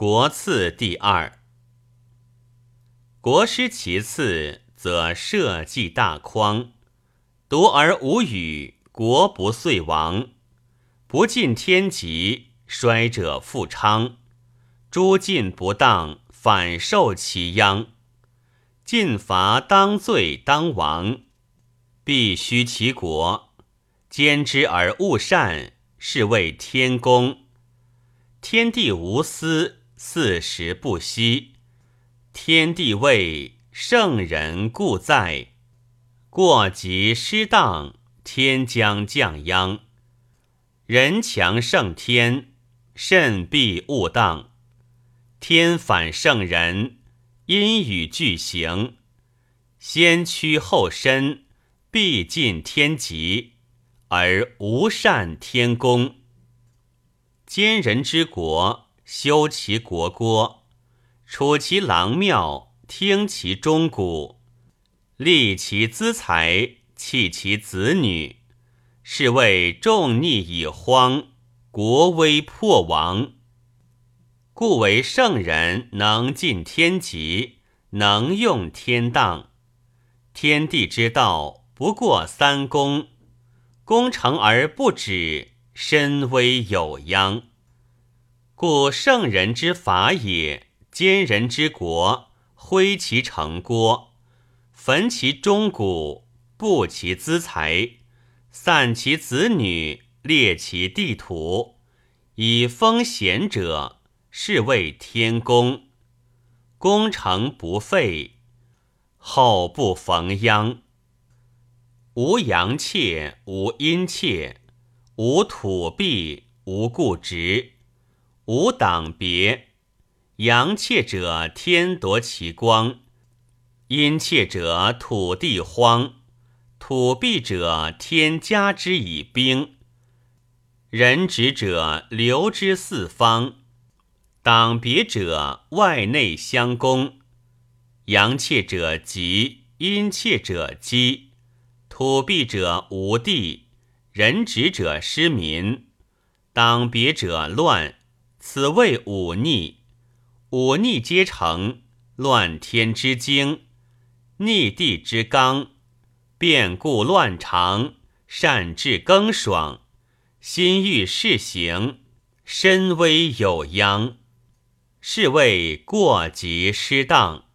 国次第二。国师其次，则社稷大匡。独而无语，国不遂亡；不尽天极，衰者复昌。诸尽不当，反受其殃。尽伐当罪当亡，必须其国。兼之而勿善，是谓天公。天地无私，四时不息。天地位，圣人故在。过急失当，天将降殃。人强胜天，慎必勿当。天反圣人，阴雨俱行。先屈后伸，必尽天极，而无善天功。奸人之国，修其国郭，处其郎庙，听其钟鼓。立其资财，弃其子女，是谓众逆以荒，国危破亡。故为圣人能尽天极，能用天当。天地之道，不过三公。功成而不止，身危有殃。故圣人之法也，奸人之国，挥其城郭。焚其钟鼓，布其资财，散其子女，列其地土，以封贤者，是谓天公。功成不废，后不逢殃。无阳妾，无阴妾，无土婢，无故执，无党别。阳妾者，天夺其光。阴切者，土地荒；土闭者，天加之以兵。人直者，流之四方；党别者，外内相攻。阳切者吉，阴切者饥；土闭者无地，人直者失民；党别者乱。此谓忤逆。忤逆皆成，乱天之精。逆地之刚，变故乱常，善治更爽，心欲事行，身危有殃，是谓过急失当。